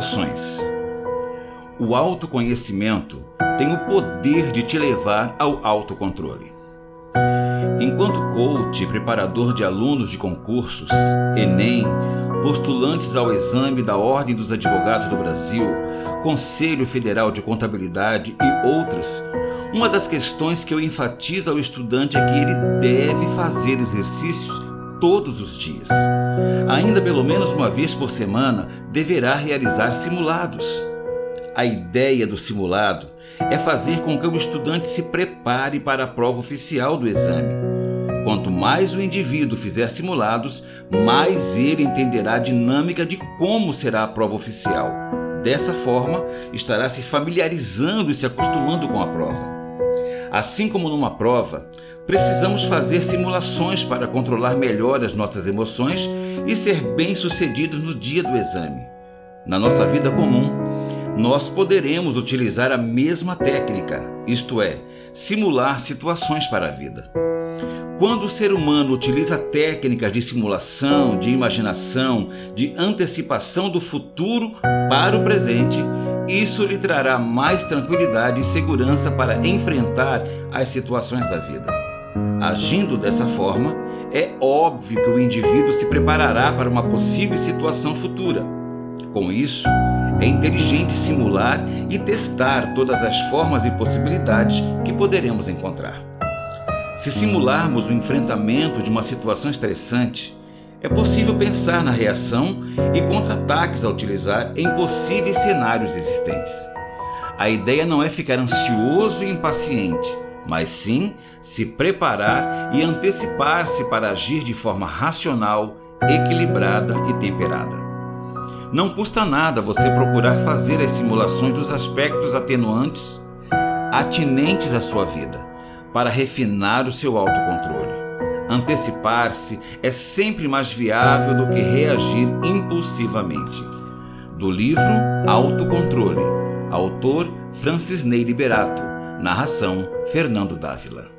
Simulações. O autoconhecimento tem o poder de te levar ao autocontrole. Enquanto coach e preparador de alunos de concursos, Enem, postulantes ao exame da Ordem dos Advogados do Brasil, Conselho Federal de Contabilidade e outras, uma das questões que eu enfatizo ao estudante é que ele deve fazer exercícios todos os dias. Ainda pelo menos uma vez por semana, deverá realizar simulados. A ideia do simulado é fazer com que o estudante se prepare para a prova oficial do exame. Quanto mais o indivíduo fizer simulados, mais ele entenderá a dinâmica de como será a prova oficial. Dessa forma, estará se familiarizando e se acostumando com a prova. Assim como numa prova, precisamos fazer simulações para controlar melhor as nossas emoções e ser bem-sucedidos no dia do exame. Na nossa vida comum, nós poderemos utilizar a mesma técnica, isto é, simular situações para a vida. Quando o ser humano utiliza técnicas de simulação, de imaginação, de antecipação do futuro para o presente, isso lhe trará mais tranquilidade e segurança para enfrentar as situações da vida. Agindo dessa forma, é óbvio que o indivíduo se preparará para uma possível situação futura. Com isso, é inteligente simular e testar todas as formas e possibilidades que poderemos encontrar. Se simularmos o enfrentamento de uma situação estressante, é possível pensar na reação e contra-ataques a utilizar em possíveis cenários existentes. A ideia não é ficar ansioso e impaciente, mas sim se preparar e antecipar-se para agir de forma racional, equilibrada e temperada. Não custa nada você procurar fazer as simulações dos aspectos atenuantes atinentes à sua vida, para refinar o seu autocontrole. Antecipar-se é sempre mais viável do que reagir impulsivamente. Do livro Autocontrole, autor Francis Ney Liberato, narração Fernando Dávila.